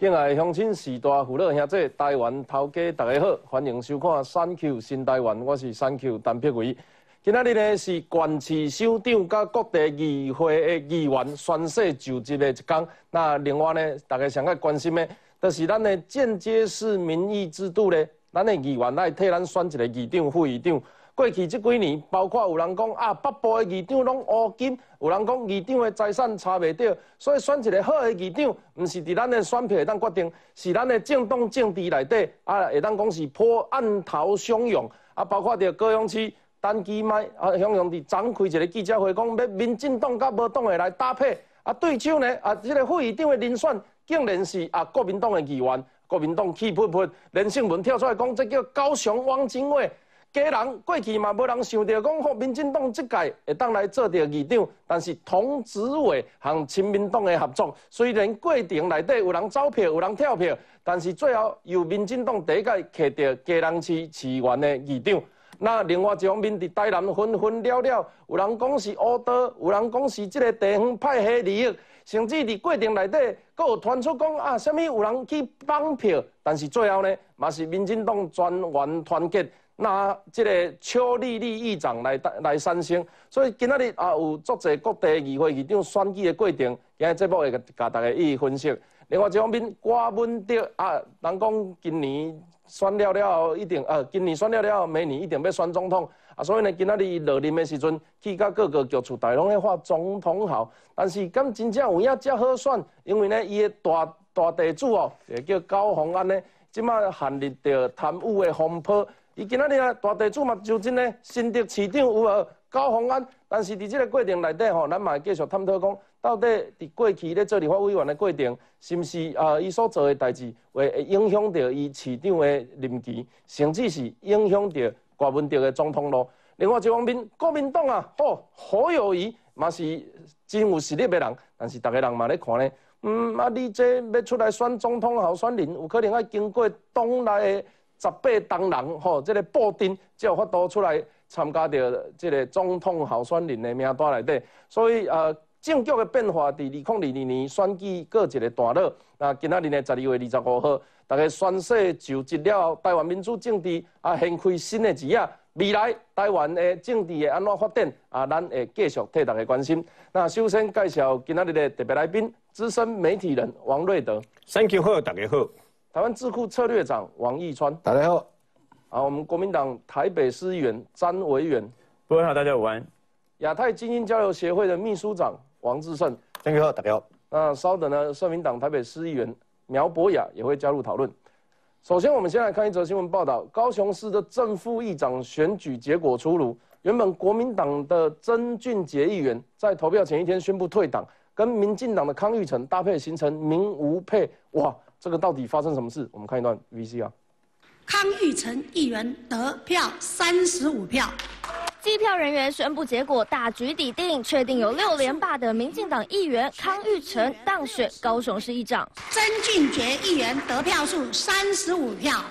敬爱乡亲、士大父老兄弟、台湾头家，大家好，欢迎收看《三 Q 新台湾》，我是三 Q 陈碧伟。今仔日呢是县市首长甲各地议会的议员宣誓就职的一天。那另外呢，大家上较关心的，就是咱的间接式民意制度呢，咱的议员来替咱选一个议长、副议长。过去这几年，包括有人讲啊，北部的议长拢乌金，有人讲议长的财产差袂到，所以选一个好的议长，毋是伫咱的选票会当决定，是咱的政党政治内底啊，会当讲是破案头汹涌啊，包括着高雄市。单机麦啊，向阳伫展开一个记者会，讲要民进党甲无党的来搭配啊，对手呢啊，这个副议长的人选竟然是啊国民党的议员，国民党气噗噗，连胜文跳出来讲，这叫高雄汪精卫。家人过去嘛，无人想到讲，好民进党即届会当来做着议长，但是童子伟和亲民党的合作，虽然过程内底有人走票，有人跳票，但是最后由民进党第一届摕到家人市市员的议长。那另外一方面，伫台南纷纷了了，有人讲是乌道，有人讲是即个地方派系利益，甚至伫过程内底，佫有传出讲啊，甚物有人去绑票，但是最后呢，嘛是民进党全员团结，那即个邱丽丽议长来来三星。所以今仔日啊，有足侪各地议会议长选举的过程，今日节目会甲大家一一分析。另外一方面，郭文德啊，人讲今年。选了了后，一定呃，今年选了了后，明年一定要选总统啊！所以呢，今仔日落任的时阵，去到各个局处，大拢咧发总统号。但是，敢真正有影遮好选？因为呢，伊的大大地主哦，也叫高鸿安呢，即马陷入着贪污的风波。伊今仔日啊，大地主嘛，就真咧，新竹市长有无高鸿安？但是伫即个过程内底吼，咱嘛继续探讨讲。到底伫过去咧做立法委员的过程，是毋是啊？伊所做的代志会会影响到伊市长的任期，甚至是影响到国文德的总统咯？另外一方面，国民党啊，哦，何友谊嘛是真有实力的人，但是逐个人嘛咧看咧，嗯啊，你这要出来选总统候选人，有可能要经过党内的十八党人吼，这个布阵，才有法度出来参加到这个总统候选人的名单内底，所以呃。政局的变化，伫二零二二年选举过一个段落。那今仔日呢，十二月二十五号，大家宣誓就职了，台湾民主政治啊，掀开新的一页。未来台湾的政治会安怎发展啊？咱会继续替大家关心。那首先介绍今仔日的特别来宾，资深媒体人王瑞德。Thank you，好，大家好。台湾智库策略长王义川。大家好。啊，我们国民党台北市议员詹维元。各位好，大家午安。亚太精英交流协会的秘书长。王志胜，大家好，大家好。那稍等呢，社民党台北市议员苗博雅也会加入讨论。首先，我们先来看一则新闻报道：高雄市的正副议长选举结果出炉。原本国民党的曾俊杰议员在投票前一天宣布退党，跟民进党的康裕成搭配形成民无配。哇，这个到底发生什么事？我们看一段 VCR。康裕成议员得票三十五票。计票人员宣布结果，大局已定，确定有六连霸的民进党议员康裕成当选高雄市议长。曾俊杰议员得票数三十五票。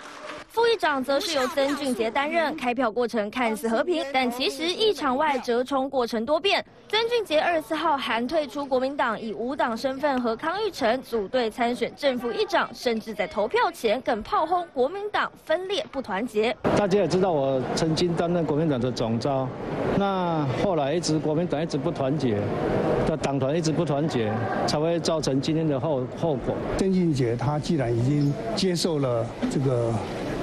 副议长则是由曾俊杰担任，开票过程看似和平，但其实议场外折冲过程多变。曾俊杰二十四号还退出国民党，以无党身份和康裕成组队参选正副议长，甚至在投票前更炮轰国民党分裂不团结。大家也知道我曾经担任国民党的总召，那后来一直国民党一直不团结，的党团一直不团结，才会造成今天的后后果。曾俊杰他既然已经接受了这个。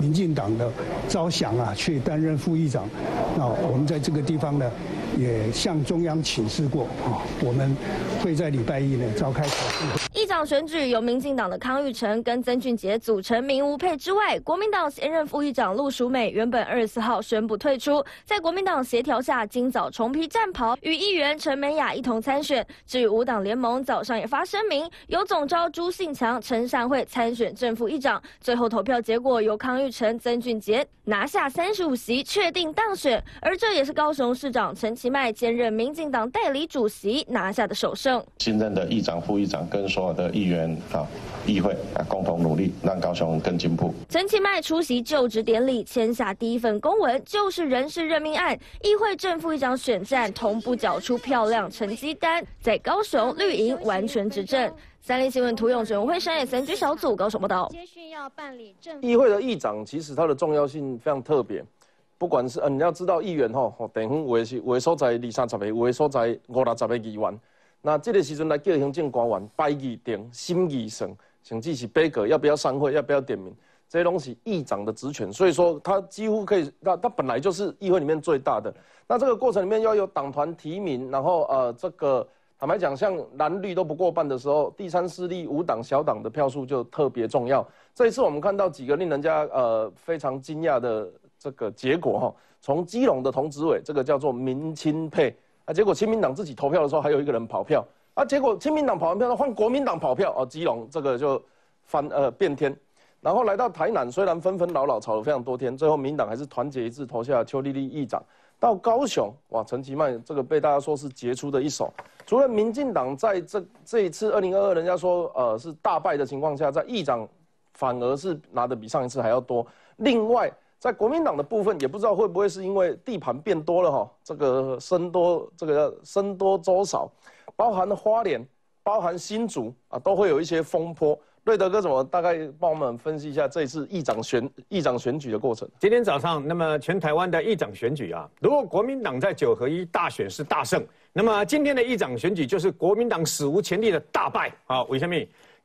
民进党的招降啊，去担任副议长。那我们在这个地方呢，也向中央请示过啊，我们会在礼拜一呢召开讨论选举由民进党的康裕成跟曾俊杰组成民无配之外，国民党现任副议长陆淑美原本二十四号宣布退出，在国民党协调下，今早重披战袍，与议员陈美雅一同参选。至于五党联盟，早上也发声明，由总召朱信强、陈善惠参选正副议长。最后投票结果由康裕成、曾俊杰拿下三十五席，确定当选。而这也是高雄市长陈其迈兼任民进党代理主席拿下的首胜。新任的议长、副议长跟所有的议员啊，议会啊，共同努力，让高雄更进步。陈其迈出席就职典礼，签下第一份公文，就是人事任命案。议会正副议长选战同步缴出漂亮成绩单，在高雄绿营完全执政。三立新闻涂永全、吴慧山、也 g 小组高手报道。接续要办理政议会的议长，其实它的重要性非常特别。不管是呃，你要知道议员吼，等于有的是有的所在二三十个，有的所在五六十个议员。那这个时阵来叫行政官员拜议定、心议算，甚至是背阁要不要散会、要不要点名，这些东西议长的职权。所以说，他几乎可以，他他本来就是议会里面最大的。那这个过程里面要有党团提名，然后呃，这个坦白讲，像蓝绿都不过半的时候，第三势力五党小党的票数就特别重要。这一次我们看到几个令人家呃非常惊讶的。这个结果哈，从基隆的同志伟，这个叫做民亲配啊，结果亲民党自己投票的时候，还有一个人跑票啊，结果亲民党跑完票，换国民党跑票哦，基隆这个就翻呃变天，然后来到台南，虽然纷纷扰扰吵了非常多天，最后民党还是团结一致投下邱丽丽议长。到高雄哇，陈其迈这个被大家说是杰出的一手，除了民进党在这这一次二零二二，人家说呃是大败的情况下，在议长反而是拿的比上一次还要多，另外。在国民党的部分，也不知道会不会是因为地盘变多了哈，这个生多这个生多粥少，包含花莲、包含新竹啊，都会有一些风波。瑞德哥怎么大概帮我们分析一下这次议长选议长选举的过程？今天早上，那么全台湾的议长选举啊，如果国民党在九合一大选是大胜，那么今天的议长选举就是国民党史无前例的大败啊！为什么？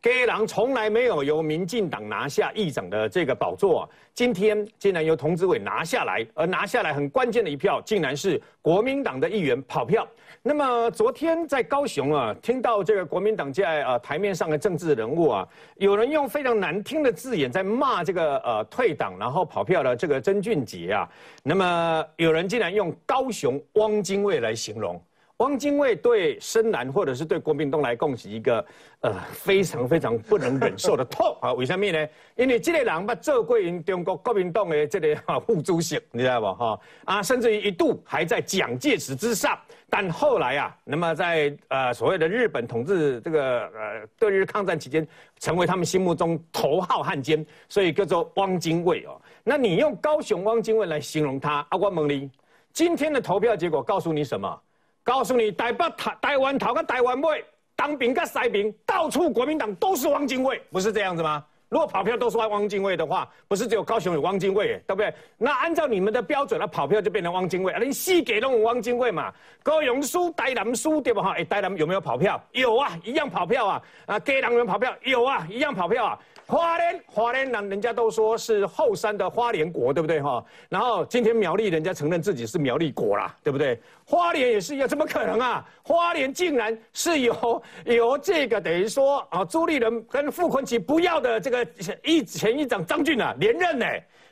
该狼从来没有由民进党拿下议长的这个宝座，今天竟然由童子伟拿下来，而拿下来很关键的一票，竟然是国民党的议员跑票。那么昨天在高雄啊，听到这个国民党在呃台面上的政治人物啊，有人用非常难听的字眼在骂这个呃退党然后跑票的这个曾俊杰啊，那么有人竟然用高雄汪精卫来形容。汪精卫对深蓝或者是对国民党来讲是一个呃非常非常不能忍受的痛 啊！为什么呢？因为这个人把做过因中国国民党的这个副主席，你知道不哈？啊，甚至于一度还在蒋介石之上，但后来啊，那么在呃所谓的日本统治这个呃对日抗战期间，成为他们心目中头号汉奸，所以叫做汪精卫哦。那你用高雄汪精卫来形容他，阿光蒙林，今天的投票结果告诉你什么？告诉你，台北、台台湾头跟台湾尾，当兵跟塞兵，到处国民党都是汪精卫，不是这样子吗？如果跑票都是汪精卫的话，不是只有高雄有汪精卫，对不对？那按照你们的标准，那跑票就变成汪精卫，你四给弄汪精卫嘛？高雄输，台南输，对不哈？哎，台南有没有跑票？有啊，一样跑票啊。啊，给人有跑票？有啊，一样跑票啊。花莲，花莲人，人家都说是后山的花莲国，对不对哈？然后今天苗栗人家承认自己是苗栗国啦，对不对？花莲也是一样，怎么可能啊？花莲竟然是由由这个等于说啊，朱立伦跟傅昆萁不要的这个一前议长张俊啊连任呢？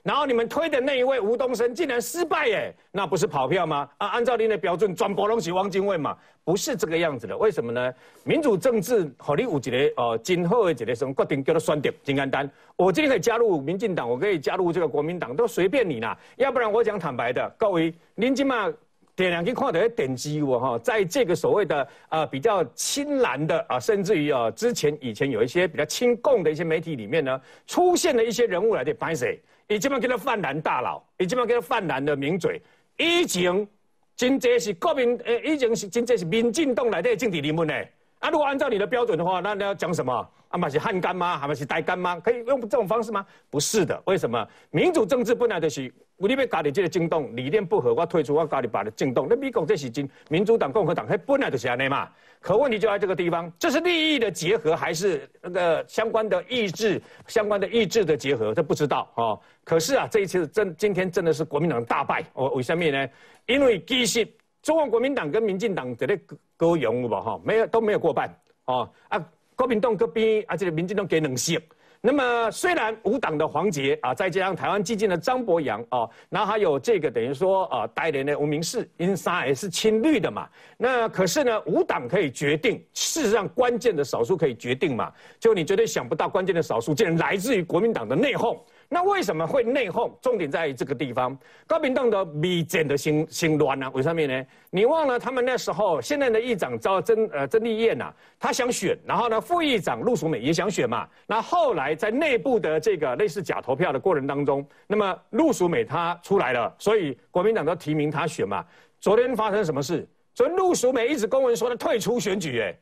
然后你们推的那一位吴东升竟然失败耶，那不是跑票吗？啊，按照您的标准，转播东西汪精卫嘛，不是这个样子的。为什么呢？民主政治，好，你有一个呃今后的一个什么决定叫做选择，真简单。我今天可以加入民进党，我可以加入这个国民党，都随便你啦。要不然我讲坦白的，各位，您今嘛点两根看的点击我哈，在这个所谓的呃比较亲蓝的啊，甚至于啊之前以前有一些比较亲共的一些媒体里面呢，出现了一些人物来的拍谁？伊即摆叫做泛蓝大佬，伊即摆叫做泛蓝的名嘴，以前真济是国民，诶，以前是真济是民进党内底政治人物呢。啊，如果按照你的标准的话，那你要讲什么？啊，嘛是汉干吗？还是代干吗？可以用这种方式吗？不是的，为什么？民主政治本来就是，我你要搞你这个震动，理念不合，我退出，我搞你把它震动。那美国这是真，民主党、共和党，它本来就是安尼嘛。可问题就在这个地方，这是利益的结合，还是那个相关的意志、相关的意志的结合？这不知道哦。可是啊，这一次真今天真的是国民党大败。哦，为什么呢？因为其实中国国民党跟民进党在咧高勇吧哈，没有都没有过半哦啊。国民党这边啊，这个民进党给冷席。那么虽然五党的黄杰啊，再加上台湾激进的张博洋啊，然后还有这个等于说啊，代理的吴明世，因三也是亲绿的嘛。那可是呢，五党可以决定，事实上关键的少数可以决定嘛。就你绝对想不到，关键的少数竟然来自于国民党的内讧。那为什么会内讧？重点在于这个地方，高民党的米简的心心乱呢？为什么呢？你忘了他们那时候现在的议长招曾呃曾丽燕呐，他想选，然后呢副议长陆淑美也想选嘛。那后来在内部的这个类似假投票的过程当中，那么陆淑美她出来了，所以国民党都提名她选嘛。昨天发生什么事？昨天陆淑美一直公文说她退出选举，哎。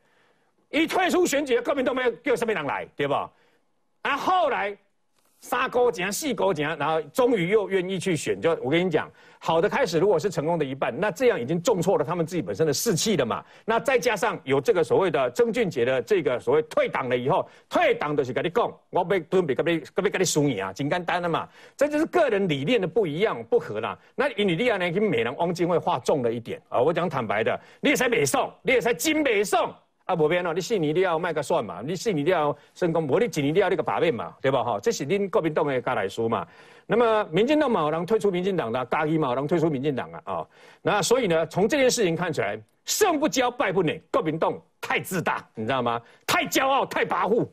一退出选举，国民党要叫什么人来，对吧？啊，后来。三勾怎样，四勾怎样，然后终于又愿意去选。就我跟你讲，好的开始，如果是成功的一半，那这样已经重挫了他们自己本身的士气了嘛。那再加上有这个所谓的曾俊杰的这个所谓退党了以后，退党的是跟你讲，我被准备跟你跟你跟你输赢啊，简单了嘛。这就是个人理念的不一样不合啦。那以你利亚呢，跟美人汪精卫画重了一点啊。我讲坦白的，你也才美宋，你也才金美宋。啊，无变哦！你四年你要卖个算嘛？你四年你要成功，无你几年你要那个把面嘛？对吧？哈，这是恁国民党的家来说嘛。那么民进党嘛，有人退出民进党的，嘉义嘛，有人退出民进党啊。啊，那所以呢，从这件事情看起来，胜不骄，败不馁，国民党太自大，你知道吗？太骄傲，太跋扈。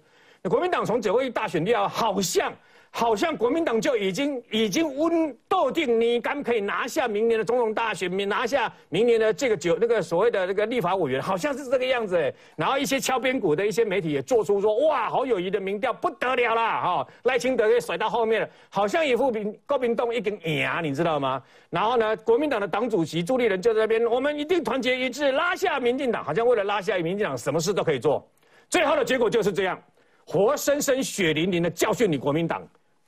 国民党从九合一大选掉，好像。好像国民党就已经已经温斗定，你敢可以拿下明年的总统大选，你拿下明年的这个九那个所谓的那个立法委员，好像是这个样子。然后一些敲边鼓的一些媒体也做出说，哇，好友谊的民调不得了啦，哈，赖清德也甩到后面了，好像一副民国民党一根牙，你知道吗？然后呢，国民党的党主席朱立伦就在那边，我们一定团结一致，拉下民进党，好像为了拉下民进党，什么事都可以做。最后的结果就是这样，活生生血淋淋的教训你国民党。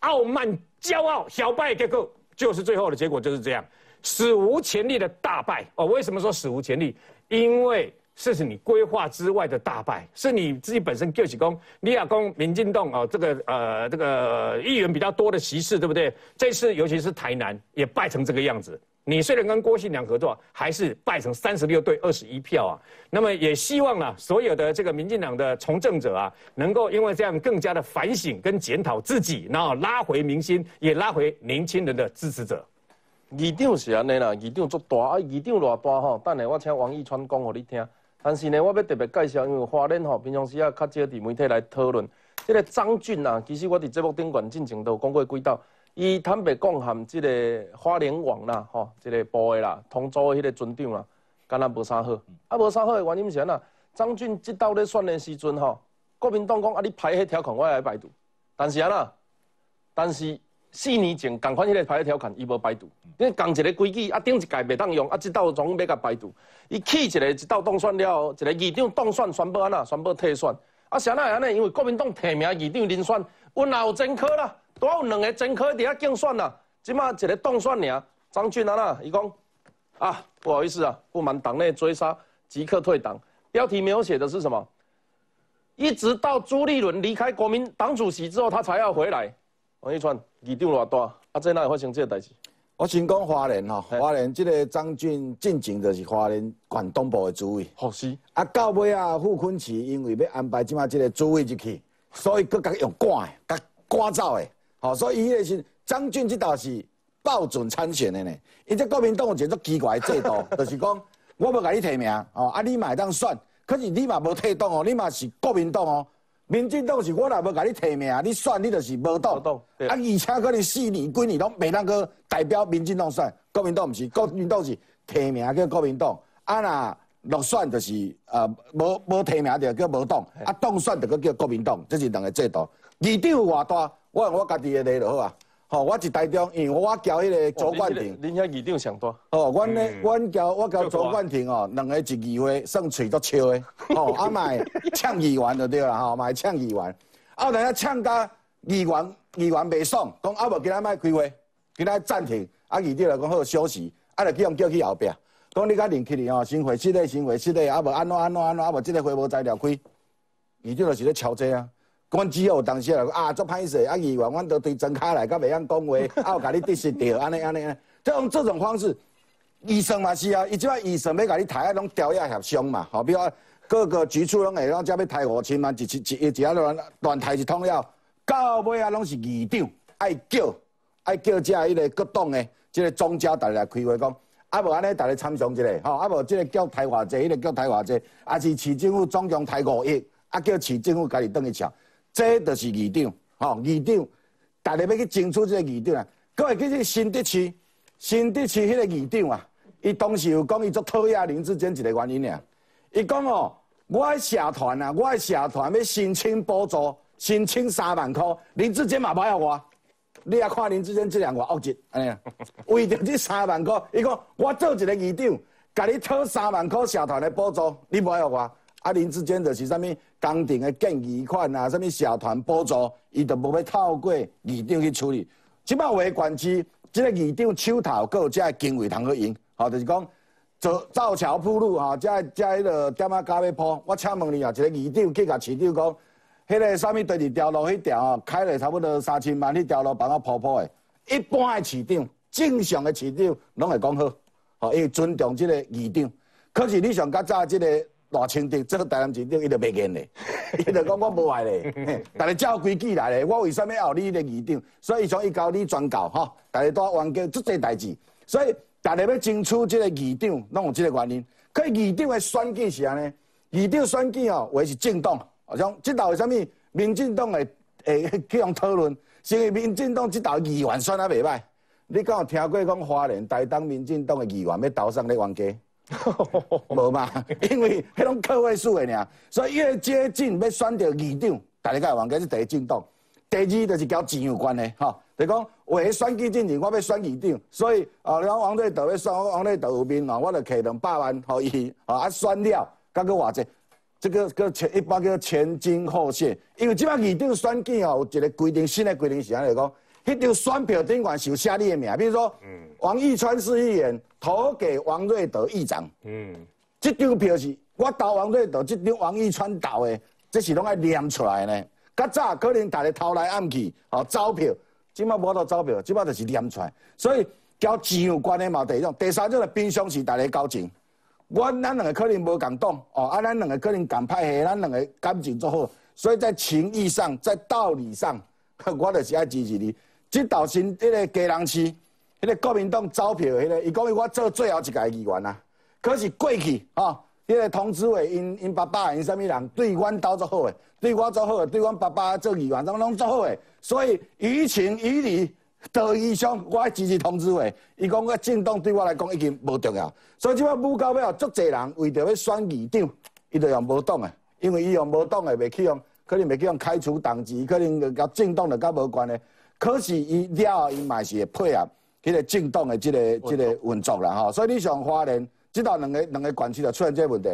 傲慢、骄傲、小败，结果就是最后的结果就是这样，史无前例的大败哦。为什么说史无前例？因为这是你规划之外的大败，是你自己本身就是公，你亚公民进党哦，这个呃这个议员比较多的席次，对不对？这次尤其是台南也败成这个样子。你虽然跟郭信良合作，还是败成三十六对二十一票啊。那么也希望呢，所有的这个民进党的从政者啊，能够因为这样更加的反省跟检讨自己，然后拉回民心，也拉回年轻人的支持者。议长是安尼啦，议长足大啊，议长偌大吼，等下我请王义川讲给你听。但是呢，我要特别介绍，因为花莲吼平常时啊较少伫媒体来讨论。这个张俊啊，其实我伫节目顶管进前都讲过几道。伊坦白讲，含即个花莲王啦，吼，即个部的啦，同组的迄个村长啦，敢若无啥好。啊，无啥好的原因是安那？张俊即道咧选的时阵吼，国民党讲啊，你排迄条款我来排除。但是安那？但是四年前共款迄个排迄条款，伊无排除。因为共一个规矩，啊顶一届袂当用，啊即道总要甲排除。伊起一个一道当选了，一个议长当选宣布安那？宣布退选。啊，是安那安尼？因为国民党提名议长人选，阮也有真可啦。多有两个真可伫遐竞选啦，即马一个当选尔，张俊安啦，伊讲啊，不好意思啊，不满党内追杀，即刻退党。标题没有写的是什么？一直到朱立伦离开国民党主席之后，他才要回来。王一川，议长偌大，啊，在哪里发生这个代志？我先讲花莲吼，花莲这个张俊进前就是花莲县东部的主委，好是。啊，到尾啊，傅昆奇因为要安排即马这个主委入去，所以佫甲用赶的，甲赶走的。哦，所以伊个是张俊这道是报准参选的呢。伊这国民党有一个奇怪的制度，就是讲我要甲你提名，哦，啊你嘛会当选，可是你嘛无退党哦，你嘛是国民党哦。民进党是我若要甲你提名，你选你就是无党。啊，而且可能四年几年拢未当去代表民进党选，国民党毋是，国民党是提名叫国民党，啊若落选就是呃无无提名就叫无党，啊当选就叫国民党，这是两个制度。议长偌大？我用我家己的例就好啊，吼，我一台中，因为我交迄个左冠廷，恁遐议长上多。哦，阮咧，阮交我交左冠廷哦，两个一议会算嘴都笑的，吼，啊卖呛议员就对啦，吼，买呛议员，啊，等下呛到议员议员袂爽，讲啊无今仔卖开会，今仔暂停，啊议长来讲好休息，啊就去用叫去后壁，讲你甲林去哩哦，先回室内先会室内，啊无安怎安怎安怎，啊无即个会无材料开，议长就是咧敲这啊。阮只有当时来啊，做歹势啊，议员，阮都对真卡来，甲袂晓讲话，啊，有甲你得失着，安尼安尼安尼，这种这种方式，医生嘛是啊，伊即摆医生要甲你抬啊，拢调压协商嘛，好，比如各个局处拢会拢只要抬五千万，一一一一下乱乱抬一通了，到尾啊，拢是议长爱叫爱叫这迄个各党诶即个庄家大家来开会讲，啊无安尼大家参详一下，吼，啊无即个叫抬偌济，迄个叫抬偌济，啊是市政府总共抬五亿，啊叫市政府家己转去抢。这就是议长，吼议长，大家要去争取这个议长啊。各位，其实新德市，新德市迄个议长啊，伊当时有讲伊做讨厌林志坚一个原因俩。伊讲哦，我的社团啊，我的社团要申请补助，申请三万块，林志坚嘛不要我。你也看林志坚这两个恶质，安尼为着这三万块，伊讲我做一个议长，甲你讨三万块社团的补助，你不要我。啊，林之间就是啥物工程的建议款啊，啥物社团补助，伊都无要透过议长去处理。即摆话管区，即个议长手头有遮经费通去用，吼，就是讲造造桥铺路吼，遮遮迄个点啊加要铺。我请问你啊，一个议长去甲市长讲，迄个啥物第二条路迄条哦，开了差不多三千万，迄条路帮我铺铺的。一般的市长，正常的市长拢会讲好，吼，因为尊重即个议长。可是你上较早即个大清德，这个台南市长伊就袂见咧，伊就讲我无爱咧，大家照规矩来咧。我为什么要你个议长？所以从伊交你转告吼，大家都冤家做这代志，所以大家要争取即个议长，拢有即个原因。可是议长的选举是安尼，议长选举哦，为是政党，像即道为什么民进党会会 去用讨论？是因为民进党即道议员选啊袂歹。你敢有听过讲花莲台东民进党的议员要投上咧冤家？无嘛，因为迄种个位数的尔，所以越接近要选到议长，大家讲冤家是第一进动，第二就是交钱有关的吼。就讲为选举进程，我要选议长，所以啊，你讲王瑞德要选，王瑞德有面哦，我就摕两百万互伊，啊选了，甲个偌济，这个个前一般叫前金后谢，因为即摆议长选举哦，有一个规定，新的规定是安尼讲。迄张选票顶管是有写你的名，比如说，王义川是议员投给王瑞德议长，嗯，这张票是我投王瑞德，这张王义川投的，这是拢爱念出来呢。较早可能大家偷来暗去，哦，招票，即摆无到招票，即摆就是念出来。所以交钱有关的嘛，第一种，第三种就平常时大家交钱。我咱两个可能无共党，哦，啊，咱两个可能共派系，咱两个感情做好，所以在情义上，在道理上，我就是爱支持你。即道新迄个家人市，迄个国民党招票，迄个伊讲伊我做最后一届议员啊。可是过去吼，迄个同志伟因因爸爸因啥物人对阮斗做好诶，对我做好诶，对阮爸爸做议员拢拢做好诶。所以于情于理，道义上，我支持同志会。伊讲个政党对我来讲已经无重要，所以即摆武到尾足侪人为着要选议长，伊就用无党诶，因为伊用无党诶，袂去用，可能袂去用开除党籍，可能甲政党就甲无关诶。可是伊了后，伊嘛是会配合迄个政党的即个即个运作啦吼，所以你像花莲，即道两个两个县区就出现这问题。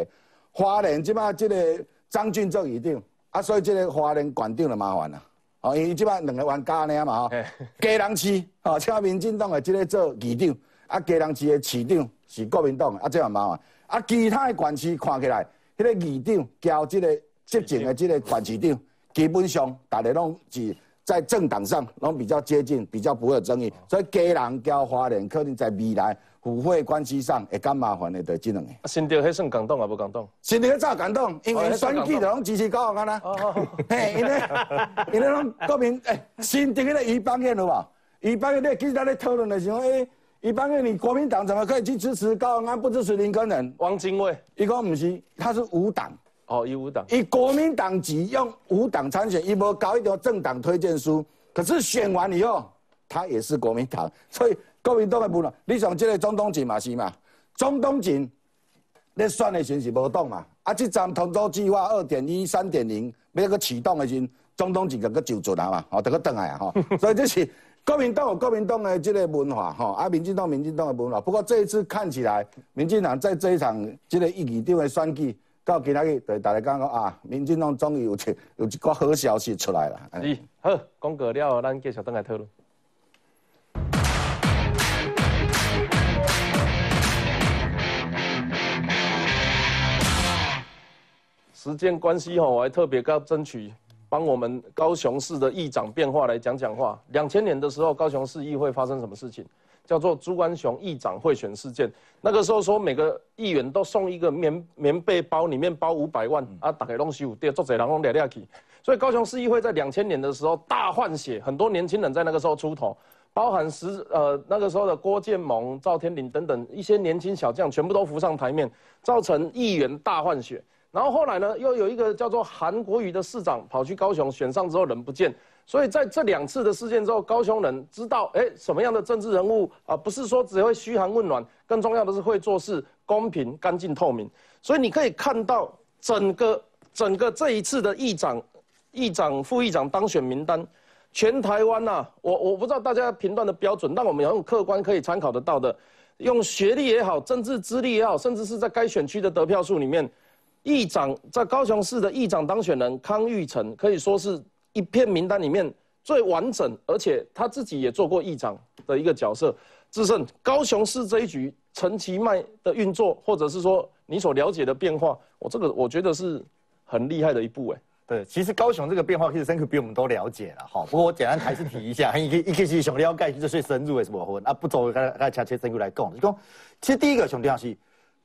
花莲即摆即个张俊做议长，啊，所以即个花莲县长就麻烦啦。哦，因为即摆两个冤家呢嘛吼。家人市哦，请民进党的即个做议长，啊，家人市的市长是国民党，啊，这样麻烦。啊，其他的县区看起来，迄个议长交即个执政的即个县市长，基本上大家拢是。在政党上，拢比较接近，比较不会有争议，所以家人交华人，可能在未来互惠关系上会较麻烦的，就这两个。新竹迄算感动啊，无感动？新竹早感动，因为选举就拢支持高雄安啦。嘿，因为因为拢国民诶，新竹迄个余邦彦有无？余邦彦咧，其实咱咧讨论的时候，诶，余邦彦，你国民党怎么可以去支持高雄安，不支持林根人？汪精卫，伊讲唔是，他是无党。哦，以无党，以国民党籍用无党参选，一波搞一条政党推荐书，可是选完以后，他也是国民党，所以国民党的不能。你像这个中东锦嘛是嘛？中东锦，你选的时是无动嘛？啊，这站同舟计划二点一、三点零，要个启动的时，中东锦个个就做啦嘛，哦，得个等来啊，哈。所以这是国民党有国民党的这个文化，哈，啊，民进党民进党的文化。不过这一次看起来，民进党在这一场这个议长的选举。到今仔日，对大家讲讲啊，民进党终于有出有一个好消息出来了。是，好，讲过了，咱继续等来讨论。时间关系吼，我还特别要争取帮我们高雄市的议长变化来讲讲话。两千年的时候，高雄市议会发生什么事情？叫做朱安雄议长贿选事件，那个时候说每个议员都送一个棉棉被包，里面包五百万啊，打开东西有跌，作者然后掠掠去。所以高雄市议会在两千年的时候大换血，很多年轻人在那个时候出头，包含时呃那个时候的郭建蒙、赵天麟等等一些年轻小将，全部都浮上台面，造成议员大换血。然后后来呢，又有一个叫做韩国瑜的市长跑去高雄选上之后人不见。所以在这两次的事件之后，高雄人知道，哎，什么样的政治人物啊，不是说只会嘘寒问暖，更重要的是会做事公平、干净、透明。所以你可以看到整个整个这一次的议长、议长、副议长当选名单，全台湾呐，我我不知道大家评断的标准，但我们要用客观可以参考得到的，用学历也好，政治资历也好，甚至是在该选区的得票数里面，议长在高雄市的议长当选人康裕成，可以说是一片名单里面最完整，而且他自己也做过议长的一个角色。智胜高雄市这一局陈其迈的运作，或者是说你所了解的变化，我这个我觉得是很厉害的一步哎。对，其实高雄这个变化其实深刻比我们都了解了哈。不过我简单还是提一下，一个一个是想了解就是最深入的什么分啊，不走刚刚恰切深入来讲，就讲其实第一个兄弟要是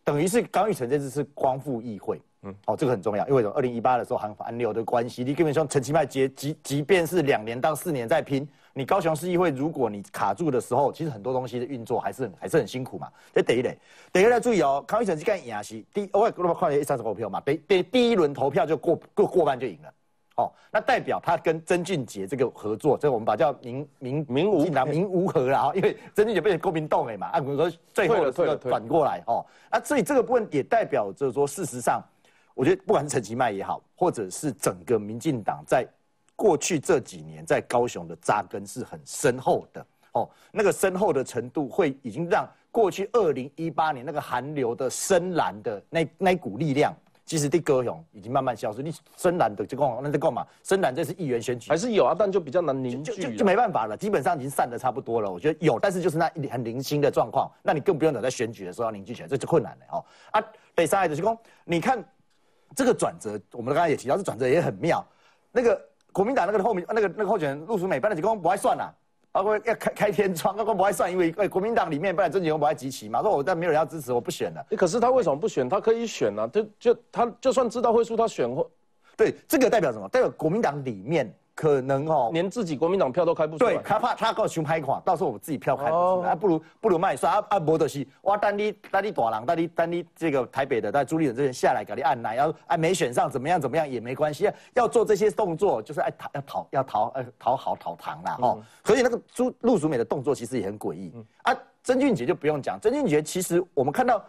等于是刚玉成这次是光复议会，嗯，哦，这个很重要，因为什么？二零一八的时候韩韩流的关系，你根本上陈其迈结即即便是两年到四年在拼。你高雄市议会，如果你卡住的时候，其实很多东西的运作还是很还是很辛苦嘛。这等一类，第二类注意哦，康裕成是干赢是第，我我看了一三十五票嘛，第第第一轮投票就过过过半就赢了，哦，那代表他跟曾俊杰这个合作，这我们把叫民民民无民无合了啊，因为曾俊杰被公民动了嘛，啊，我说最后这个转过来哦，那所以这个部分也代表着说，事实上，我觉得不管是陈其迈也好，或者是整个民进党在。过去这几年在高雄的扎根是很深厚的哦，那个深厚的程度会已经让过去二零一八年那个寒流的深蓝的那那股力量，其实对高雄已经慢慢消失。你深蓝的就讲那在干嘛？深蓝这是议员选举还是有啊，但就比较难凝聚，就就没办法了，基本上已经散的差不多了。我觉得有，但是就是那很零星的状况，那你更不用等在选举的时候要凝聚起来，这就困难了哦。啊，北上海的是讲，你看这个转折，我们刚才也提到，这转折也很妙，那个。国民党那个后面那个那个候选人陆淑美，本来几公不爱算啦，包括要开开天窗，包括不爱算，因为国民党里面本来郑景荣不爱集齐嘛，说我但没有人要支持，我不选了。可是他为什么不选？他可以选啊，就就他就算知道会输，他选或对这个代表什么？代表国民党里面。可能哦，连自己国民党票都开不出来。对，他怕他告熊拍垮，到时候我自己票开不出来，不如不如卖算啊啊！博德西，我单你单你大人，单你单你这个台北的，在朱立伦这边下来给你按奶，要啊没选上怎么样怎么样也没关系，要做这些动作就是爱讨要讨要讨呃讨好讨糖啦哦。所以那个朱陆淑美的动作其实也很诡异啊。曾俊杰就不用讲，曾俊杰其实我们看到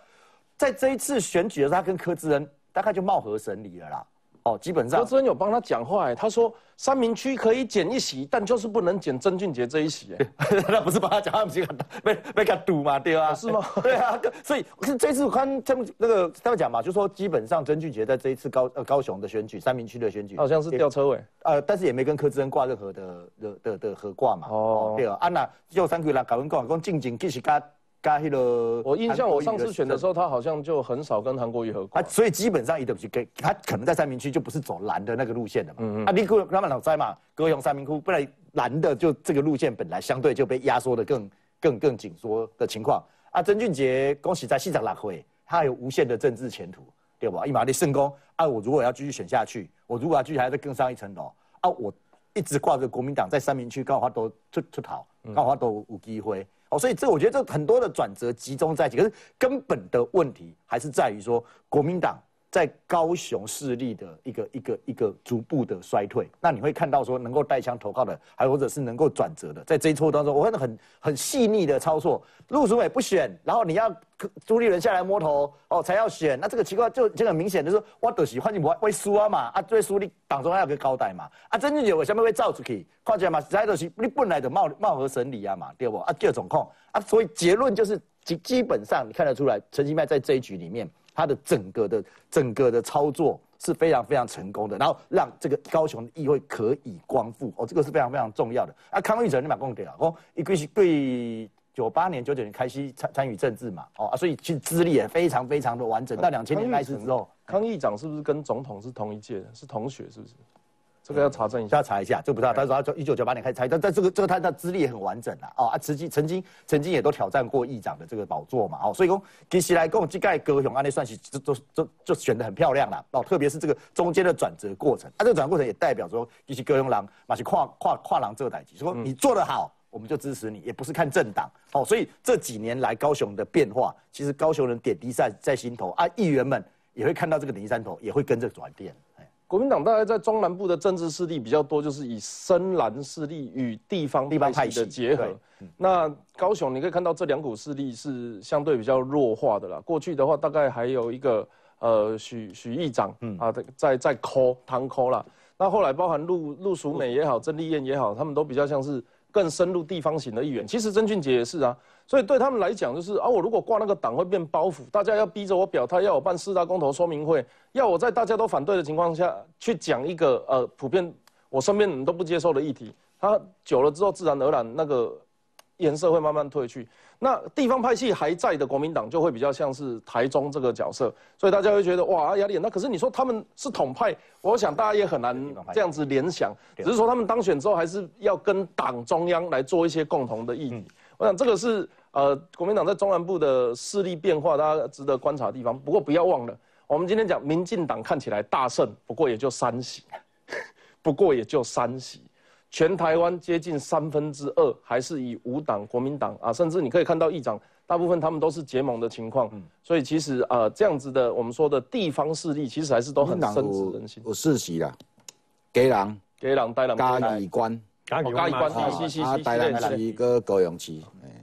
在这一次选举的时候，他跟柯志恩大概就貌合神离了啦。哦，基本上柯志恩有帮他讲话，哎，他说三明区可以减一席，但就是不能减曾俊杰这一席，哎，那不是帮他讲他，不是被被他堵嘛，对啊，是吗？对啊，所以是这次我看他们那个他们讲嘛，就说基本上曾俊杰在这一次高呃高雄的选举，三明区的选举，好像是吊车尾，呃，但是也没跟柯志恩挂任何的的的的合挂嘛，哦，对啊，啊那就三个人搞跟讲讲静静继续加。加迄个，我印象我上次选的时候，他好像就很少跟韩国瑜合作。啊，所以基本上一都是给他可能在三明区就不是走蓝的那个路线的嘛。嗯嗯。啊，你估他们老在嘛，高雄三明区不然蓝的就这个路线本来相对就被压缩的更更更紧缩的情况。啊，曾俊杰恭喜在西长拉回，他有无限的政治前途，对吧？一马力圣功啊！我如果要继续选下去，我如果要继续还要再更上一层楼啊！我一直挂着国民党在三明区，刚好都出出逃，刚好都有机会。哦，所以这我觉得这很多的转折集中在一起，可是根本的问题还是在于说国民党在高雄势力的一个一个一个逐步的衰退。那你会看到说能够带枪投靠的，还或者是能够转折的，在这一撮当中，我看到很很细腻的操作。陆淑美不选，然后你要朱立伦下来摸头哦才要选，那这个情况就就很明显的是，我都喜欢你不会输啊嘛，啊最输你党中央有个交代嘛，啊真正就为什么会造出去？看起来嘛，实在都是你本来的貌貌合神离啊嘛，对不？啊第二种控啊，所以结论就是基基本上你看得出来，陈其迈在这一局里面，他的整个的整个的操作是非常非常成功的，然后让这个高雄的议会可以光复哦，这个是非常非常重要的。啊，康议长你把讲对啊，哦一个是对九八年九九年开始参参与政治嘛，哦啊，所以其实资历也非常非常的完整。到两千年开始之后，康议长是不是跟总统是同一届的？是同学是不是？这个要查证一下，要查一下，这不知道。他说他一九九八年开始参，但但这个这个他的资历也很完整啊。哦啊，曾经曾经曾经也都挑战过议长的这个宝座嘛。哦，所以讲其实来讲，这盖高雄安内算是就就就就选的很漂亮了。哦，特别是这个中间的转折过程，啊，这个转折过程也代表说，其实高雄狼嘛是跨跨跨狼这个代级，说你做得好，我们就支持你，也不是看政党。哦，所以这几年来高雄的变化，其实高雄人点滴在在心头啊，议员们也会看到这个点滴山头，也会跟着转变。国民党大概在中南部的政治势力比较多，就是以深蓝势力与地方地方派系的结合。那高雄你可以看到这两股势力是相对比较弱化的啦。过去的话，大概还有一个呃许许议长啊，在在抠唐抠啦。那后来包含陆陆淑美也好，郑丽燕也好，他们都比较像是更深入地方型的议员。其实曾俊杰也是啊，所以对他们来讲就是啊，我如果挂那个党会变包袱，大家要逼着我表态，要我办四大公投说明会，要我在大家都反对的情况下去讲一个呃普遍我身边人都不接受的议题，他久了之后自然而然那个颜色会慢慢褪去。那地方派系还在的国民党就会比较像是台中这个角色，所以大家会觉得哇压力很大。可是你说他们是统派，我想大家也很难这样子联想。只是说他们当选之后还是要跟党中央来做一些共同的议题。我想这个是呃国民党在中南部的势力变化，大家值得观察的地方。不过不要忘了，我们今天讲民进党看起来大胜，不过也就三席，不过也就三席。全台湾接近三分之二还是以五党国民党啊，甚至你可以看到议长大部分他们都是结盟的情况，所以其实呃这样子的我们说的地方势力其实还是都很深植人心。我四席啦，给人给人带人嘉义关，嘉义关，是是是，啊，台南市个高雄市。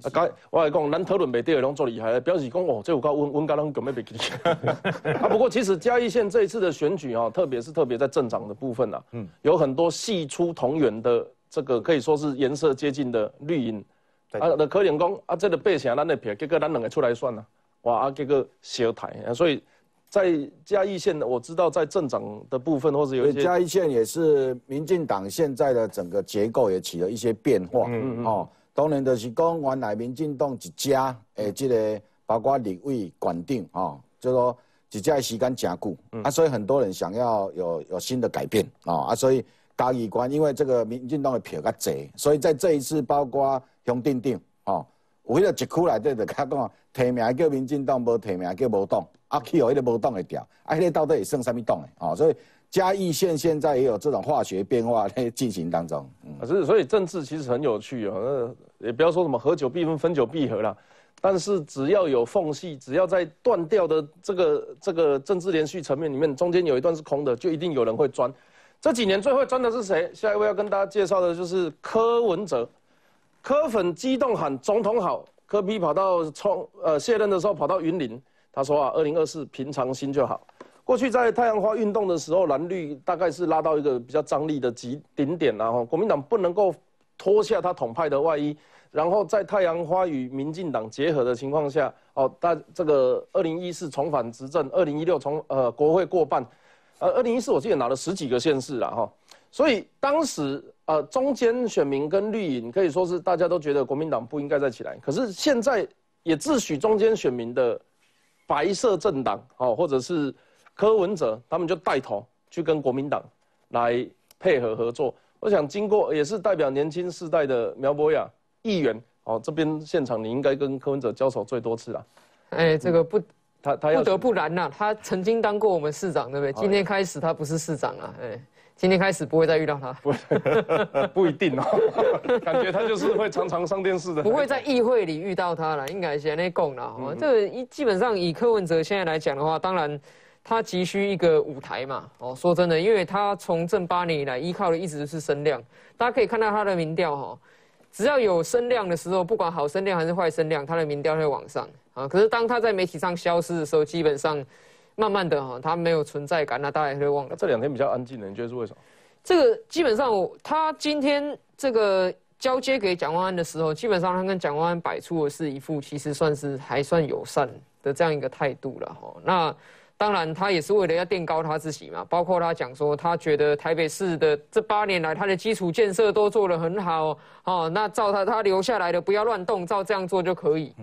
啊，该我来讲，咱讨论袂对的拢做厉害，表示讲哦，这有够温温家拢根本袂记。啊，不过其实嘉义县这一次的选举啊，特别是特别在镇长的部分啊，嗯，有很多系出同源的这个可以说是颜色接近的绿营，啊，那可能讲啊，这个背下咱的票，结果咱两个出来算了，哇，啊，结果小台。啊，所以在嘉义县，我知道在镇长的部分，或者有一些嘉义县也是民进党现在的整个结构也起了一些变化，嗯嗯。哦。当然就是讲，原来民进党一家诶，这个包括立委、管定啊，就说一家时间真久啊，所以很多人想要有有新的改变啊，啊，所以嘉义关因为这个民进党的票较侪，所以在这一次包括乡定定啊，有迄个一区内底就较讲提名叫民进党，无提名叫无党，啊去哦，迄个无党的掉，啊，迄个到底会算什么党的哦？所以。嘉义县现在也有这种化学变化在进行当中，嗯，是，所以政治其实很有趣哦，也不要说什么合久必分，分久必合啦，但是只要有缝隙，只要在断掉的这个这个政治连续层面里面，中间有一段是空的，就一定有人会钻。这几年最会钻的是谁？下一位要跟大家介绍的就是柯文哲，柯粉激动喊总统好，柯比跑到冲呃卸任的时候跑到云林，他说啊，二零二四平常心就好。过去在太阳花运动的时候，蓝绿大概是拉到一个比较张力的极顶点，然后国民党不能够脱下他统派的外衣，然后在太阳花与民进党结合的情况下，哦，大这个二零一四重返执政，二零一六从呃国会过半，呃二零一四我记得拿了十几个县市了哈，所以当时呃中间选民跟绿营可以说是大家都觉得国民党不应该再起来，可是现在也自诩中间选民的白色政党哦，或者是。柯文哲他们就带头去跟国民党来配合合作。我想经过也是代表年轻世代的苗博雅议员哦，这边现场你应该跟柯文哲交手最多次了。哎，这个不，他他不得不然呐，他曾经当过我们市长，对不对？今天开始他不是市长了，哎，今天开始不会再遇到他。不 不一定哦，感觉他就是会常常上电视的。不会在议会里遇到他了，应该先那供了。哦，这个一基本上以柯文哲现在来讲的话，当然。他急需一个舞台嘛？哦，说真的，因为他从政八年以来，依靠的一直是声量。大家可以看到他的民调哈，只要有声量的时候，不管好声量还是坏声量，他的民调会往上啊。可是当他在媒体上消失的时候，基本上慢慢的哈，他没有存在感，那大家也会忘了。这两天比较安静的，你觉得是为什么？这个基本上，他今天这个交接给蒋万安的时候，基本上他跟蒋万安摆出的是一副其实算是还算友善的这样一个态度了哈。那当然，他也是为了要垫高他自己嘛。包括他讲说，他觉得台北市的这八年来，他的基础建设都做得很好哦。那照他他留下来的，不要乱动，照这样做就可以。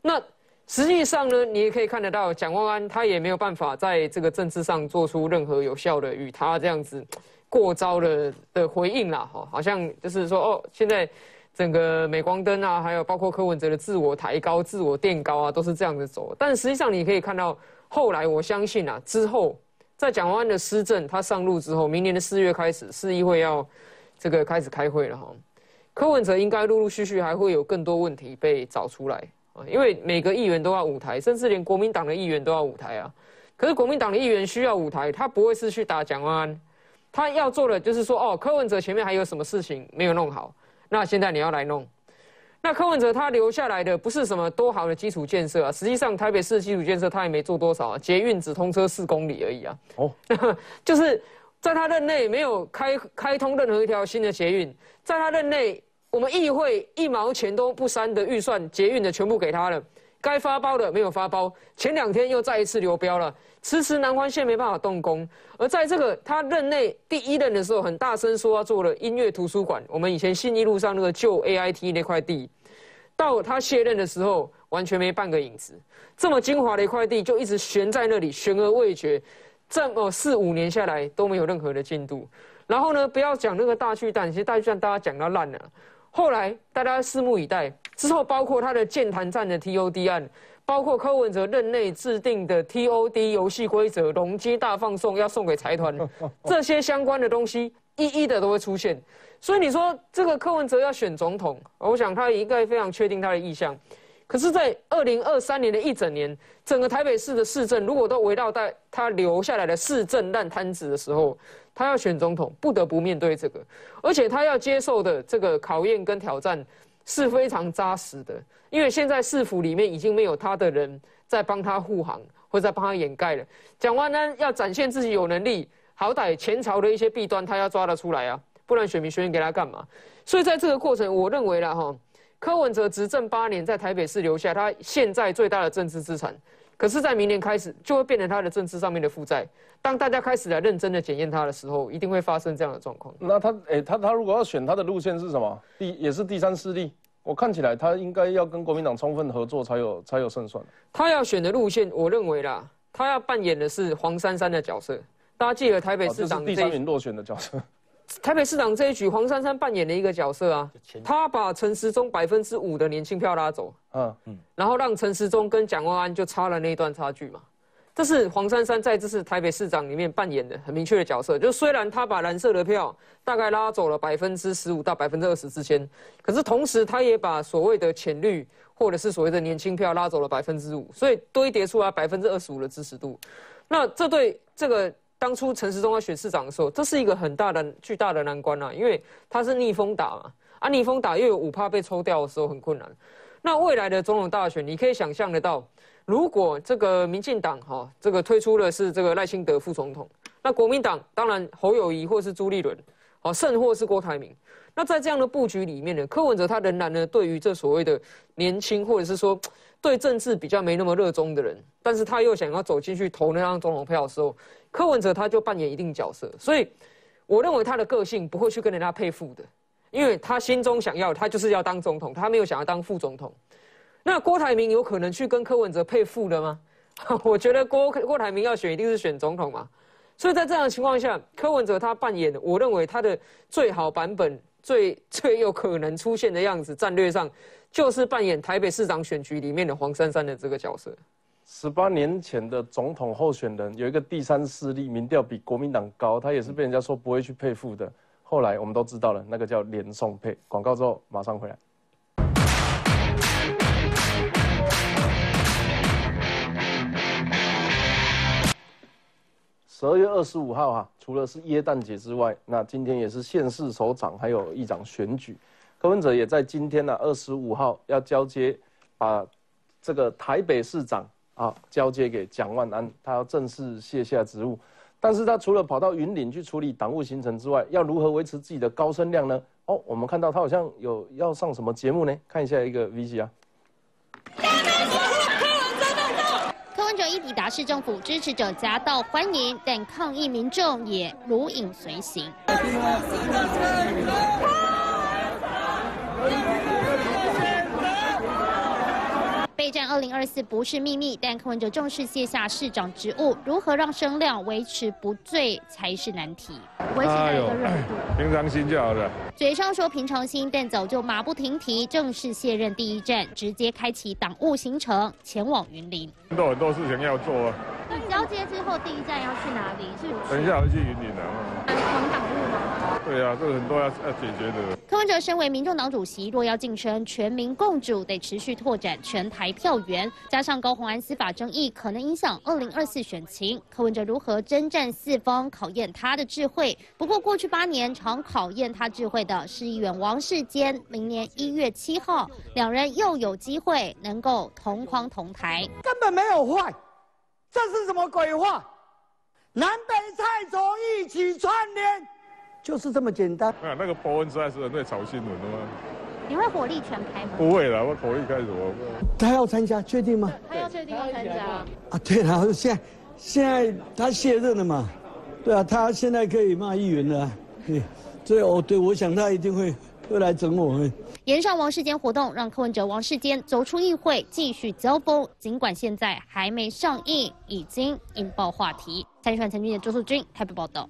那实际上呢，你也可以看得到，蒋万安他也没有办法在这个政治上做出任何有效的与他这样子 过招的的回应啦。哈，好像就是说，哦，现在整个镁光灯啊，还有包括柯文哲的自我抬高、自我垫高啊，都是这样子走。但实际上，你可以看到。后来我相信啊，之后在蒋万安的施政他上路之后，明年的四月开始，市议会要这个开始开会了哈。柯文哲应该陆陆续续还会有更多问题被找出来啊，因为每个议员都要舞台，甚至连国民党的议员都要舞台啊。可是国民党的议员需要舞台，他不会是去打蒋万安，他要做的就是说，哦，柯文哲前面还有什么事情没有弄好，那现在你要来弄。那柯文哲他留下来的不是什么多好的基础建设啊，实际上台北市的基础建设他也没做多少啊，捷运只通车四公里而已啊。哦，就是在他任内没有开开通任何一条新的捷运，在他任内我们议会一毛钱都不删的预算，捷运的全部给他了，该发包的没有发包，前两天又再一次流标了，迟迟南环线没办法动工。而在这个他任内第一任的时候，很大声说要做了音乐图书馆，我们以前信义路上那个旧 AIT 那块地，到他卸任的时候，完全没半个影子。这么精华的一块地，就一直悬在那里，悬而未决，这么四五年下来都没有任何的进度。然后呢，不要讲那个大巨蛋，其实大巨蛋大家讲到烂了。后来大家拭目以待，之后包括他的建潭站的 TOD 案，包括柯文哲任内制定的 TOD 游戏规则，容积大放送要送给财团，这些相关的东西一一的都会出现。所以你说这个柯文哲要选总统，我想他应该非常确定他的意向。可是，在二零二三年的一整年，整个台北市的市政如果都围绕在他留下来的市政烂摊子的时候。他要选总统，不得不面对这个，而且他要接受的这个考验跟挑战是非常扎实的，因为现在市府里面已经没有他的人在帮他护航，或者在帮他掩盖了。蒋万安要展现自己有能力，好歹前朝的一些弊端他要抓得出来啊，不然选民选给他干嘛？所以在这个过程，我认为了哈，柯文哲执政八年，在台北市留下他现在最大的政治资产。可是，在明年开始就会变成他的政治上面的负债。当大家开始来认真的检验他的时候，一定会发生这样的状况。那他，哎，他他如果要选他的路线是什么？第也是第三势力。我看起来他应该要跟国民党充分合作才有才有胜算。他要选的路线，我认为啦，他要扮演的是黄珊珊的角色。大家记得台北市长第三名落选的角色。台北市长这一局，黄珊珊扮演了一个角色啊，他把陈时中百分之五的年轻票拉走，嗯嗯，然后让陈时中跟蒋万安就差了那一段差距嘛。这是黄珊珊在这次台北市长里面扮演的很明确的角色，就虽然他把蓝色的票大概拉走了百分之十五到百分之二十之间，可是同时他也把所谓的浅绿或者是所谓的年轻票拉走了百分之五，所以堆叠出来百分之二十五的支持度。那这对这个。当初陈时中要选市长的时候，这是一个很大的、巨大的难关啊，因为他是逆风打嘛，啊，逆风打又有五趴被抽掉的时候很困难。那未来的总统大选，你可以想象得到，如果这个民进党哈，这个推出的是这个赖清德副总统，那国民党当然侯友谊或是朱立伦，好，甚或是郭台铭。那在这样的布局里面呢，柯文哲他仍然呢，对于这所谓的年轻或者是说对政治比较没那么热衷的人，但是他又想要走进去投那张总统票的时候，柯文哲他就扮演一定角色。所以我认为他的个性不会去跟人家配副的，因为他心中想要他就是要当总统，他没有想要当副总统。那郭台铭有可能去跟柯文哲配副的吗？我觉得郭郭台铭要选一定是选总统嘛。所以在这样的情况下，柯文哲他扮演，我认为他的最好版本。最最有可能出现的样子，战略上就是扮演台北市长选举里面的黄珊珊的这个角色。十八年前的总统候选人有一个第三势力，民调比国民党高，他也是被人家说不会去配副的。后来我们都知道了，那个叫连宋配。广告之后马上回来。十二月二十五号哈，除了是耶诞节之外，那今天也是县市首长还有议长选举。柯文哲也在今天呢，二十五号要交接，把这个台北市长啊交接给蒋万安，他要正式卸下职务。但是他除了跑到云岭去处理党务行程之外，要如何维持自己的高声量呢？哦，我们看到他好像有要上什么节目呢？看一下一个 V C 啊。一抵达市政府，支持者夹道欢迎，但抗议民众也如影随形。战二零二四不是秘密，但柯文哲正式卸下市长职务，如何让声量维持不坠才是难题。维持在一个热度，平常心就好了。嘴上说平常心，但早就马不停蹄，正式卸任第一站，直接开启党务行程，前往云林。很多很多事情要做啊。交接之后，第一站要去哪里？是等一下要去云林的。黄党务吗？对啊，这个很多要要解决的。柯文哲身为民众党主席，若要晋升全民共主，得持续拓展全台票源。加上高鸿安司法争议，可能影响二零二四选情。柯文哲如何征战四方，考验他的智慧。不过过去八年，常考验他智慧的是议员王世坚。明年一月七号，两人又有机会能够同框同台。根本没有坏。这是什么鬼话？南北菜种一起串联，就是这么简单。啊，那个伯恩实在是很会炒新闻的吗？你会火力全开吗？不会了，我火力开始我。他要参加，确定吗？他要确定要参加。啊，对了，现在现在他卸任了嘛？对啊，他现在可以骂议员了。对，所以哦，对，我想他一定会会来整我们。延上王世坚活动，让柯文哲、王世坚走出议会，继续交锋。尽管现在还没上映，已经引爆话题。参选陈俊的周素君台北报道。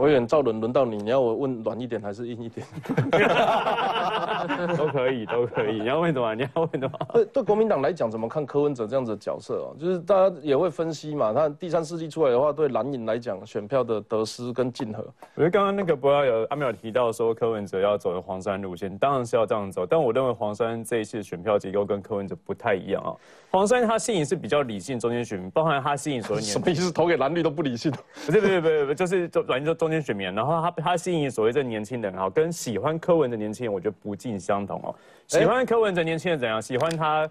委员赵伦，轮到你，你要我问软一点还是硬一点？都可以，都可以。你要问什么？你要问什么？对 对，国民党来讲，怎么看柯文哲这样子的角色哦？就是大家也会分析嘛。他第三势力出来的话，对蓝营来讲，选票的得失跟竞合。我觉得刚刚那个博要有阿妙提到说柯文哲要走的黄山路线，当然是要这样走。但我认为黄山这一次的选票结构跟柯文哲不太一样啊。黄山他吸引是比较理性中间选民，包含他吸引所有年 什么意思？投给蓝绿都不理性？不是不是不是不是，就是就反正就中间选民。然后他他吸引所谓这年轻人啊，跟喜欢柯文的年轻人，我觉得不尽相同哦。喜欢柯文哲年轻人怎样？喜欢他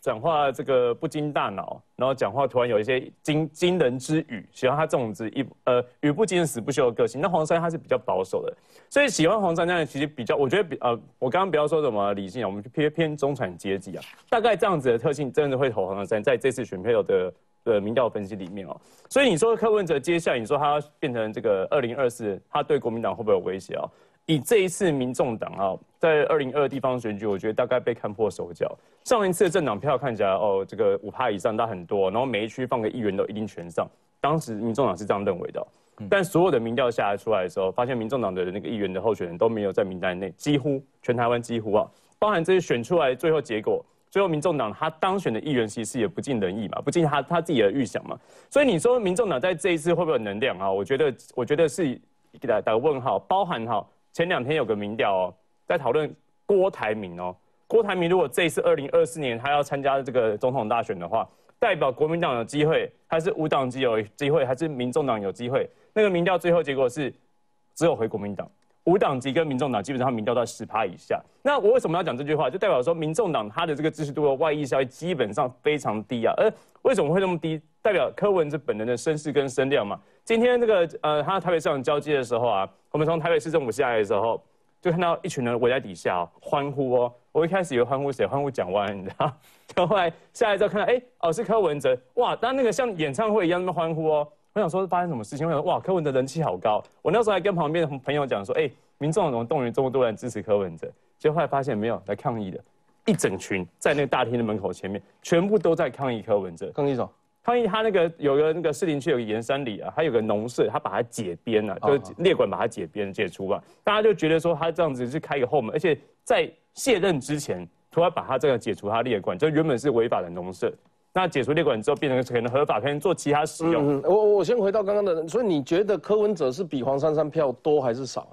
讲话这个不经大脑，然后讲话突然有一些惊惊人之语，喜欢他这种子一呃语不惊人死不休的个性。那黄山他是比较保守的，所以喜欢黄山那样其实比较，我觉得比呃我刚刚不要说什么理性啊，我们偏偏中产阶级啊，大概这样子的特性真的会投黄山，在这次选票的。的民调分析里面哦，所以你说柯文哲接下来你说他要变成这个二零二四，他对国民党会不会有威胁啊？以这一次民众党啊，在二零二地方选举，我觉得大概被看破手脚。上一次的政党票看起来哦，这个五趴以上，大很多，然后每一区放个议员都一定全上。当时民众党是这样认为的，但所有的民调下来出来的时候，发现民众党的那个议员的候选人都没有在名单内，几乎全台湾几乎啊，包含这些选出来最后结果。最后，民众党他当选的议员其实也不尽人意嘛，不尽他他自己的预想嘛。所以你说民众党在这一次会不会有能量啊？我觉得，我觉得是给他打个问号。包含哈，前两天有个民调哦，在讨论郭台铭哦，郭台铭如果这一次二零二四年他要参加这个总统大选的话，代表国民党有机会，还是无党籍有机会，还是民众党有机会？那个民调最后结果是只有回国民党。无党籍跟民众党基本上民调在十趴以下，那我为什么要讲这句话？就代表说民众党它的这个支持度的外溢效益基本上非常低啊。而为什么会那么低？代表柯文哲本人的声势跟声量嘛。今天这个呃，他台北市长交接的时候啊，我们从台北市政府下来的时候，就看到一群人围在底下欢呼哦。我一开始以为欢呼谁？欢呼蒋万安，你知道？就后来下来之后看到，哎，哦是柯文哲，哇，当那个像演唱会一样那么欢呼哦。我想说发生什么事情？我想哇，柯文哲人气好高。我那时候还跟旁边的朋友讲说，哎，民众怎么动员这么多人支持柯文哲？结果后来发现没有来抗议的，一整群在那个大厅的门口前面，全部都在抗议柯文哲。抗议什么？抗议他那个有个那个士林区有个盐山里啊，他有个农舍，他把它解编了，就是列管把它解编解除了。大家就觉得说他这样子是开个后门，而且在卸任之前，突然把他这个解除他列管，就原本是违法的农舍。那解除列管之后，变成可能合法，可以做其他使用。我我先回到刚刚的，所以你觉得柯文哲是比黄珊珊票多还是少？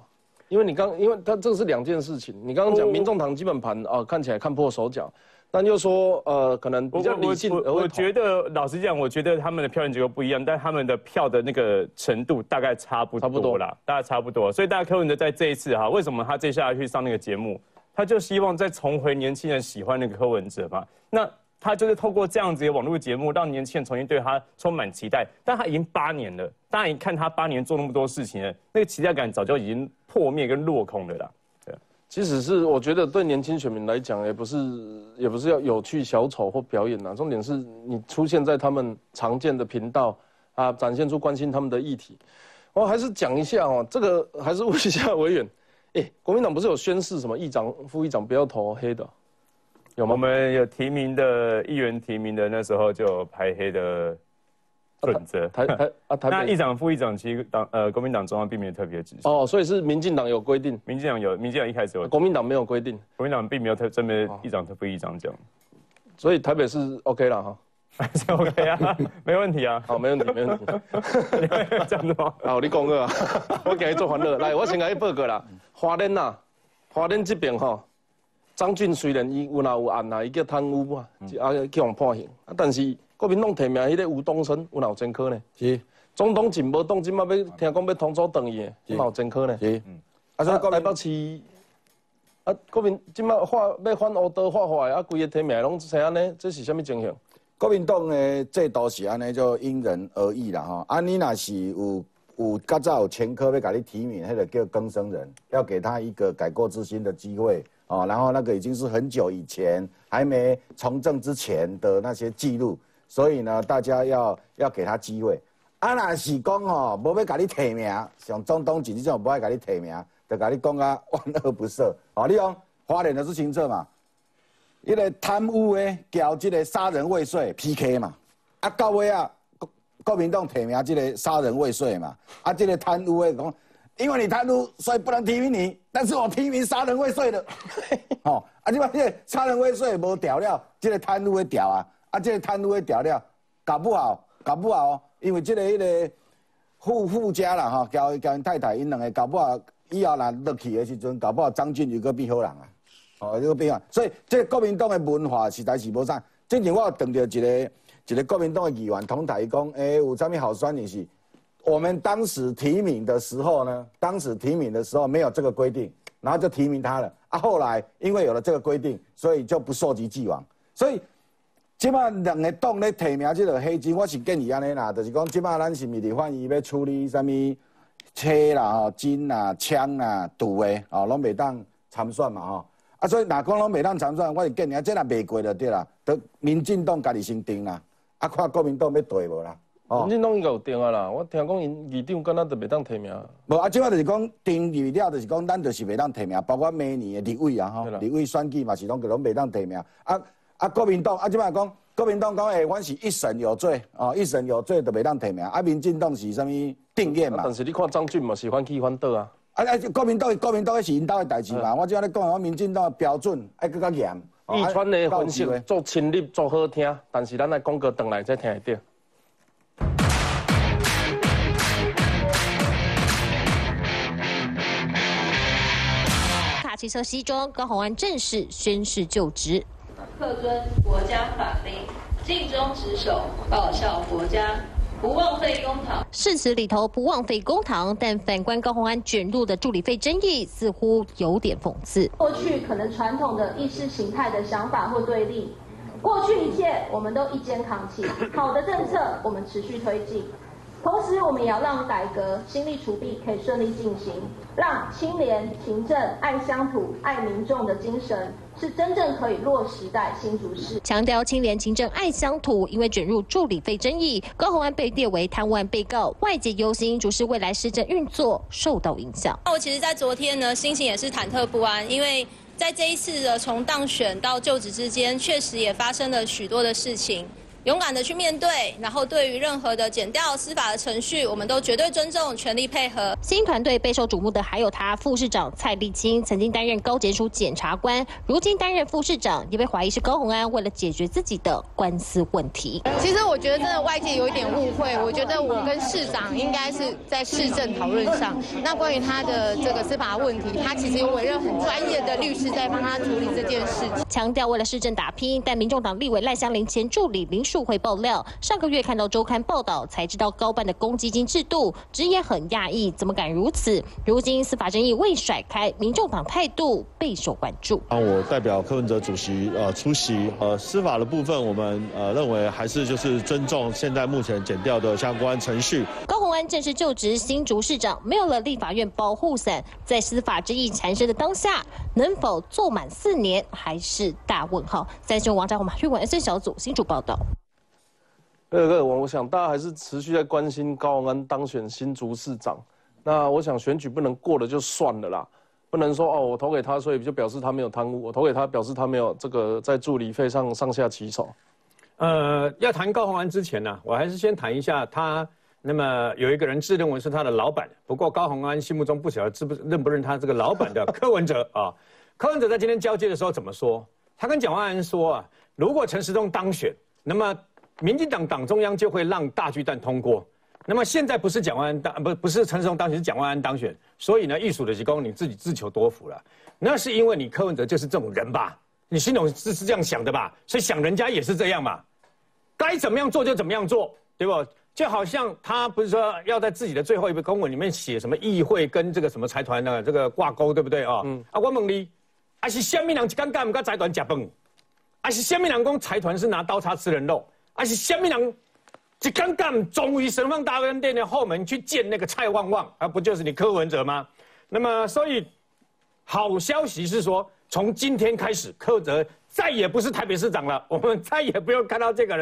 因为你刚，因为他这个是两件事情。你刚刚讲民众党基本盘啊，看起来看破手脚，但又说呃，可能比较理性。我我觉得老实讲，我觉得他们的票源结构不一样，但他们的票的那个程度大概差不多，差不多啦，大概差不多。所以大家柯文哲在这一次哈，为什么他接下来去上那个节目，他就希望再重回年轻人喜欢那个柯文哲嘛？那。他就是透过这样子的网络节目，让年轻人重新对他充满期待。但他已经八年了，大家一看他八年做那么多事情了，那个期待感早就已经破灭跟落空了啦。对，其实是我觉得对年轻选民来讲，也不是也不是要有趣小丑或表演呐，重点是你出现在他们常见的频道啊，展现出关心他们的议题。我还是讲一下哦，这个还是问一下委员，哎，国民党不是有宣誓什么议长、副议长不要投黑的？我们有提名的议员提名的那时候就有排黑的准则。台台啊，那议长、副议长其实党呃国民党中央并没有特别指示。哦，所以是民进党有规定。民进党有，民进党一开始有。国民党没有规定。国民党并没有特专门议长、副议长讲。所以台北是 OK 了哈。是 OK 啊，没问题啊。好，没问题，没问题。这样子吗？好，你讲个啊，我给你做欢乐。来，我先给你报告啦。花莲呐，花莲这边哈。张俊虽然伊有哪有案啊，伊叫贪污嘛，啊去互判刑，啊但是国民党提名迄个吴东升有哪有前科呢？是，总统进无动，即马要听讲要通知等伊的，有哪有前科呢？是，啊所以台北市啊国民即马发要反乌道发坏，啊规个提名拢是安尼，这是啥物情形？国民党诶制度是安尼，就因人而异啦吼。啊你若是有有较早有前科要甲你提名，迄个叫更生人，要给他一个改过自新的机会。哦，然后那个已经是很久以前还没从政之前的那些记录，所以呢，大家要要给他机会。啊，那是讲哦，无要甲你提名，像总统级这种不爱甲你提名，就甲你讲啊，万恶不赦。哦，你讲花莲的是清澈嘛？一个贪污的，交这个杀人未遂 PK 嘛？啊，到尾啊，国国民党提名这个杀人未遂嘛？啊，这个贪污的讲，因为你贪污，所以不能提名你，但是我提名杀人未遂的。哦，啊，即摆这个杀人未遂无调了，这个贪污的调啊，啊，这个贪污的调了，搞不好，搞不好哦。因为这个迄个富富家啦吼，交交因太太因两个搞不好以后若落去的时阵，搞不好张俊宇个变好人啊，哦，这个变啊，所以这个国民党的文化实在是无啥。之前我有碰到一个一个国民党的议员同台讲，诶，有啥物好酸的是，我们当时提名的时候呢，当时提名的时候没有这个规定，然后就提名他了啊。后来因为有了这个规定，所以就不溯及既往，所以。即摆两个党咧提名即个黑金，我是建议安尼啦，就是讲即摆咱是咪伫翻译要处理啥物车啦、吼金啦、枪啦、赌的，哦，拢袂当参选嘛吼。啊，所以若讲拢袂当参选，我是建议啊，即若袂过就对啦，得民进党家己先定啦，啊，看国民党要对无啦。民进党应该有定啊啦，我听讲因议长敢若都袂当提名。无啊，即摆就是讲定预了，就是讲咱就是袂当提名，包括明年的立委啊吼，立委选举嘛是拢个拢袂当提名啊。啊，国民党啊，即摆讲国民党讲，诶，阮是一审有罪，哦，一审有罪就袂当提名。啊，民进党是啥物定义嘛？但是你看张俊嘛是反起反倒啊。啊啊，国民党国民党是因兜的代志嘛。我即摆咧讲，我民进党的标准爱更较严。易川的分析做亲历做好听，但是咱来讲个转来才听会到。卡其色西装，高鸿安正式宣誓就职。恪遵国家法令，尽忠职守，报效国家，不枉费公堂。誓词里头不枉费公堂，但反观高鸿安卷入的助理费争议，似乎有点讽刺。过去可能传统的意识形态的想法或对立，过去一切我们都一肩扛起。好的政策我们持续推进，同时我们也要让改革心力储备可以顺利进行，让清廉、勤政、爱乡土、爱民众的精神。是真正可以落实在新竹市，强调清廉勤政爱乡土。因为卷入助理费争议，高鸿安被列为贪污案被告，外界忧心竹市未来市政运作受到影响。那我其实，在昨天呢，心情也是忐忑不安，因为在这一次的从当选到就职之间，确实也发生了许多的事情。勇敢的去面对，然后对于任何的减掉司法的程序，我们都绝对尊重，全力配合。新团队备受瞩目的还有他副市长蔡立青，曾经担任高检署检察官，如今担任副市长，也被怀疑是高鸿安为了解决自己的官司问题。其实我觉得真的外界有一点误会，我觉得我跟市长应该是在市政讨论上。那关于他的这个司法问题，他其实有委任很专业的律师在帮他处理这件事情。强调为了市政打拼，但民众党立委赖香林前助理林。数会爆料，上个月看到周刊报道才知道高办的公积金制度，直也很讶异，怎么敢如此？如今司法争议未甩开，民众党态度备受关注。啊，我代表柯文哲主席呃出席，呃司法的部分，我们呃认为还是就是尊重现在目前减掉的相关程序。高鸿安正式就职新竹市长，没有了立法院保护伞，在司法争议缠身的当下，能否做满四年还是大问号？三雄王章马玉文 S 小组新竹报道。二个，我我想大家还是持续在关心高鸿安当选新竹市长。那我想选举不能过了就算了啦，不能说哦我投给他，所以就表示他没有贪污；我投给他，表示他没有这个在助理费上上下其手。呃，要谈高鸿安之前呢，我还是先谈一下他。那么有一个人自认为是他的老板，不过高鸿安心目中不晓得知不认不认他这个老板的柯文哲啊。柯文哲在今天交接的时候怎么说？他跟蒋万安说啊，如果陈时中当选，那么。民进党党中央就会让大巨蛋通过。那么现在不是蒋万安当不不是陈时中当选，是蒋万安当选，所以呢，艺术的职工你自己自求多福了。那是因为你柯文哲就是这种人吧？你心中是是这样想的吧？所以想人家也是这样嘛，该怎么样做就怎么样做，对不？就好像他不是说要在自己的最后一份公文里面写什么议会跟这个什么财团的这个挂钩，对不对啊？嗯。啊，我问你，啊是虾米人一干干唔跟财团夹崩？啊是虾米人讲财团是拿刀叉吃人肉？还是什么人？就刚刚终于神旺大饭店的后门去见那个蔡旺旺，啊不就是你柯文哲吗？那么，所以好消息是说，从今天开始，柯文哲再也不是台北市长了，我们再也不用看到这个人了。